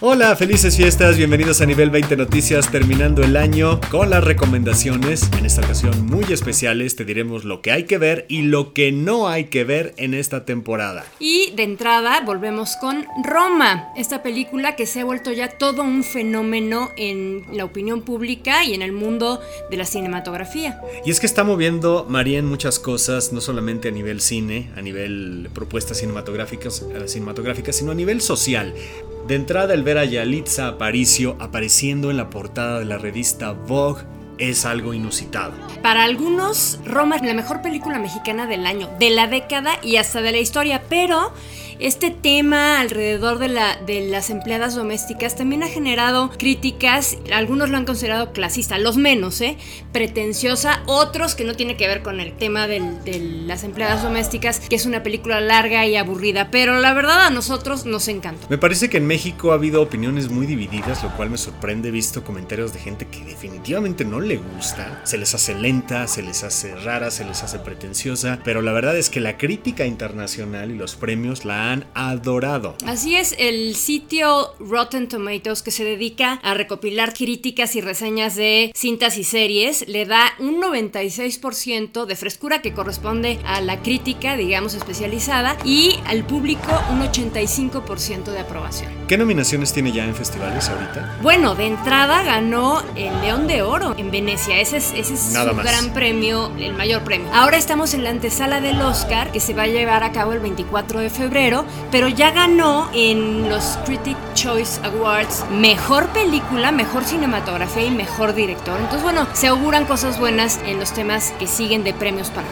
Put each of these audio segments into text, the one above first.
Hola, felices fiestas, bienvenidos a Nivel 20 Noticias, terminando el año con las recomendaciones, en esta ocasión muy especiales, te diremos lo que hay que ver y lo que no hay que ver en esta temporada. Y de entrada volvemos con Roma, esta película que se ha vuelto ya todo un fenómeno en la opinión pública y en el mundo de la cinematografía. Y es que está moviendo María en muchas cosas, no solamente a nivel cine, a nivel propuestas cinematográficas, cinematográficas sino a nivel social. De entrada, el ver a Yalitza Aparicio apareciendo en la portada de la revista Vogue es algo inusitado. Para algunos, Roma es la mejor película mexicana del año, de la década y hasta de la historia, pero este tema alrededor de, la, de las empleadas domésticas también ha generado críticas, algunos lo han considerado clasista, los menos, ¿eh? pretenciosa, otros que no tiene que ver con el tema de las empleadas domésticas, que es una película larga y aburrida, pero la verdad a nosotros nos encanta. Me parece que en México ha habido opiniones muy divididas, lo cual me sorprende, visto comentarios de gente que definitivamente no le gusta, se les hace lenta, se les hace rara, se les hace pretenciosa, pero la verdad es que la crítica internacional y los premios la han adorado. Así es, el sitio Rotten Tomatoes que se dedica a recopilar críticas y reseñas de cintas y series le da un 96% de frescura que corresponde a la crítica, digamos, especializada y al público un 85% de aprobación. ¿Qué nominaciones tiene ya en festivales ahorita? Bueno, de entrada ganó el León de Oro en Venecia. Ese es, ese es su gran premio, el mayor premio. Ahora estamos en la antesala del Oscar que se va a llevar a cabo el 24 de febrero pero ya ganó en los Critic Choice Awards mejor película, mejor cinematografía y mejor director. Entonces, bueno, se auguran cosas buenas en los temas que siguen de premios para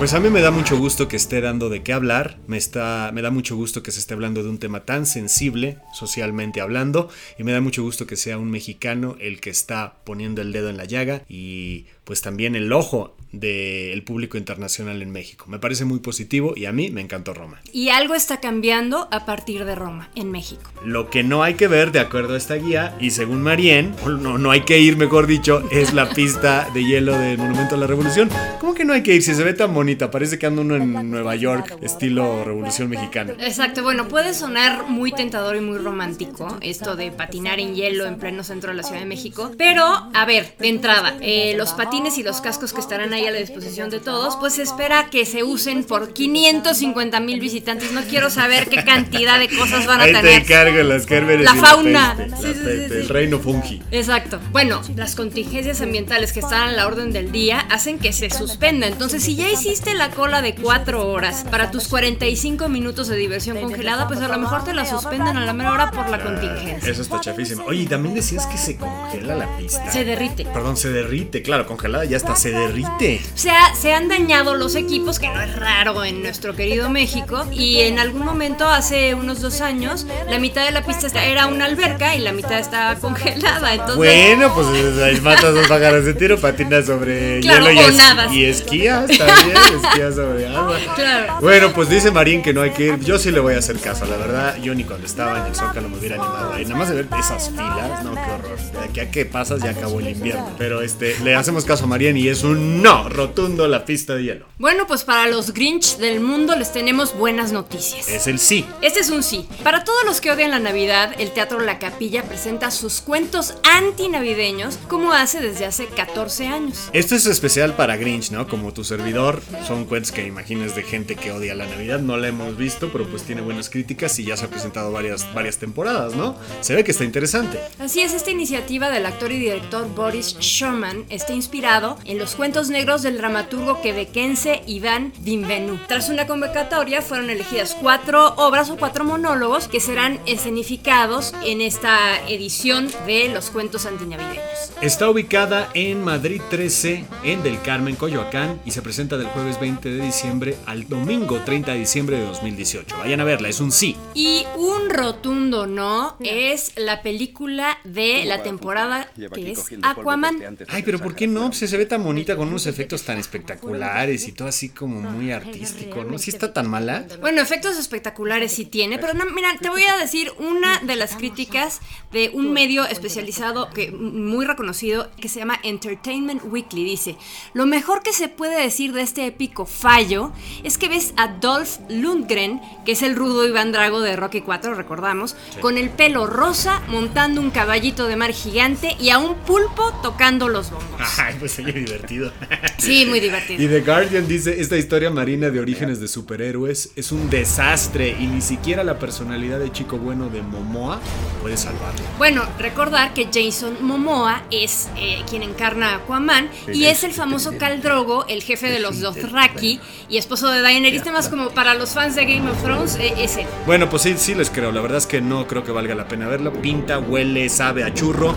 pues a mí me da mucho gusto que esté dando de qué hablar, me, está, me da mucho gusto que se esté hablando de un tema tan sensible, socialmente hablando, y me da mucho gusto que sea un mexicano el que está poniendo el dedo en la llaga y pues también el ojo del público internacional en México. Me parece muy positivo y a mí me encantó Roma. Y algo está cambiando a partir de Roma, en México. Lo que no hay que ver, de acuerdo a esta guía, y según Marien, no, no hay que ir, mejor dicho, es la pista de hielo del Monumento a la Revolución. ¿Cómo que no hay que ir si se ve tan bonita? Parece que anda uno en Nueva York, estilo Revolución Mexicana. Exacto, bueno, puede sonar muy tentador y muy romántico esto de patinar en hielo en pleno centro de la Ciudad de México, pero a ver, de entrada, eh, los patines y los cascos que estarán ahí a la disposición de todos, pues se espera que se usen por 550 mil visitantes. No quiero saber qué cantidad de cosas van a Ahí tener. Te las la fauna. el reino fungi. Exacto. Bueno, las contingencias ambientales que están a la orden del día hacen que se suspenda. Entonces, si ya hiciste la cola de 4 horas para tus 45 minutos de diversión congelada, pues a lo mejor te la suspenden a la mera hora por la ah, contingencia. Eso está chafísimo. Oye, y también decías que se congela la pista. Se derrite. Perdón, se derrite. Claro, congelada ya está, se derrite. O sea, se han dañado los equipos, que no es raro en nuestro querido México. Y en algún momento, hace unos dos años, la mitad de la pista era una alberca y la mitad estaba congelada. Entonces... Bueno, pues ahí matas dos pájaros de tiro, patinas sobre hielo y, y esquías también, esquías sobre agua. Claro. Bueno, pues dice Marín que no hay que ir. Yo sí le voy a hacer caso, la verdad. Yo ni cuando estaba en el Zócalo me hubiera animado ahí. Nada más de ver esas filas, no, qué horror. De aquí a que pasas ya acabó el invierno. Pero este, le hacemos caso a Marín y es un no rotundo la pista de hielo. Bueno, pues para los Grinch del mundo les tenemos buenas noticias. Es el sí. Este es un sí. Para todos los que odian la Navidad, el Teatro La Capilla presenta sus cuentos antinavideños como hace desde hace 14 años. Esto es especial para Grinch, ¿no? Como tu servidor, son cuentos que imaginas de gente que odia la Navidad. No la hemos visto, pero pues tiene buenas críticas y ya se ha presentado varias, varias temporadas, ¿no? Se ve que está interesante. Así es, esta iniciativa del actor y director Boris Sherman está inspirado en los cuentos negros del dramaturgo quebequense Iván Bienvenu. Tras una convocatoria fueron elegidas cuatro obras o cuatro monólogos que serán escenificados en esta edición de los cuentos antinavideños. Está ubicada en Madrid 13, en Del Carmen, Coyoacán, y se presenta del jueves 20 de diciembre al domingo 30 de diciembre de 2018. Vayan a verla, es un sí. Y un rotundo no es la película de la temporada que es Aquaman. Ay, pero ¿por qué no? Pues se ve tan bonita con unos efectos tan espectaculares y todo así como muy artístico, ¿no? Si está tan mala. Bueno, efectos espectaculares sí tiene, pero no, mira, te voy a decir una de las críticas de un medio especializado que muy reconocido que se llama Entertainment Weekly. Dice, lo mejor que se puede decir de este épico fallo es que ves a Dolph Lundgren, que es el rudo Iván Drago de Rocky 4, recordamos, con el pelo rosa, montando un caballito de mar gigante y a un pulpo tocando los bombos. Ay, pues sería divertido. Sí, muy divertido. Y The Guardian dice, esta historia marina de orígenes de superhéroes es un desastre y ni siquiera la personalidad de chico bueno de Momoa puede salvarlo. Bueno, recordar que Jason Momoa es eh, quien encarna a Aquaman y es el famoso Khal Drogo, el jefe de los Dothraki y esposo de Daenerys, más como para los fans de Game of Thrones, eh, es él. Bueno, pues sí, sí les creo. La verdad es que no creo que valga la pena verlo. Pinta, huele, sabe a churro.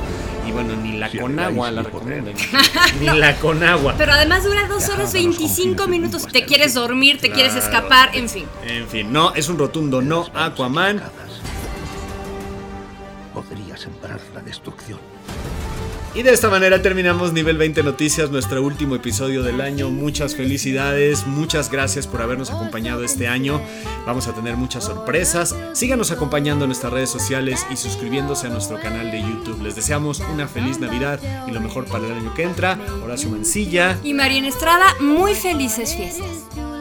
Bueno, ni la con agua la recomiendo. Ni la con agua. Pero además dura 2 horas 25 minutos. Te quieres dormir, te quieres escapar, en fin. En fin, no, es un rotundo no Aquaman. Podría sembrar la destrucción. Y de esta manera terminamos Nivel 20 Noticias, nuestro último episodio del año. Muchas felicidades, muchas gracias por habernos acompañado este año. Vamos a tener muchas sorpresas. Síganos acompañando en nuestras redes sociales y suscribiéndose a nuestro canal de YouTube. Les deseamos una feliz Navidad y lo mejor para el año que entra. Horacio Mancilla y María Estrada, muy felices fiestas.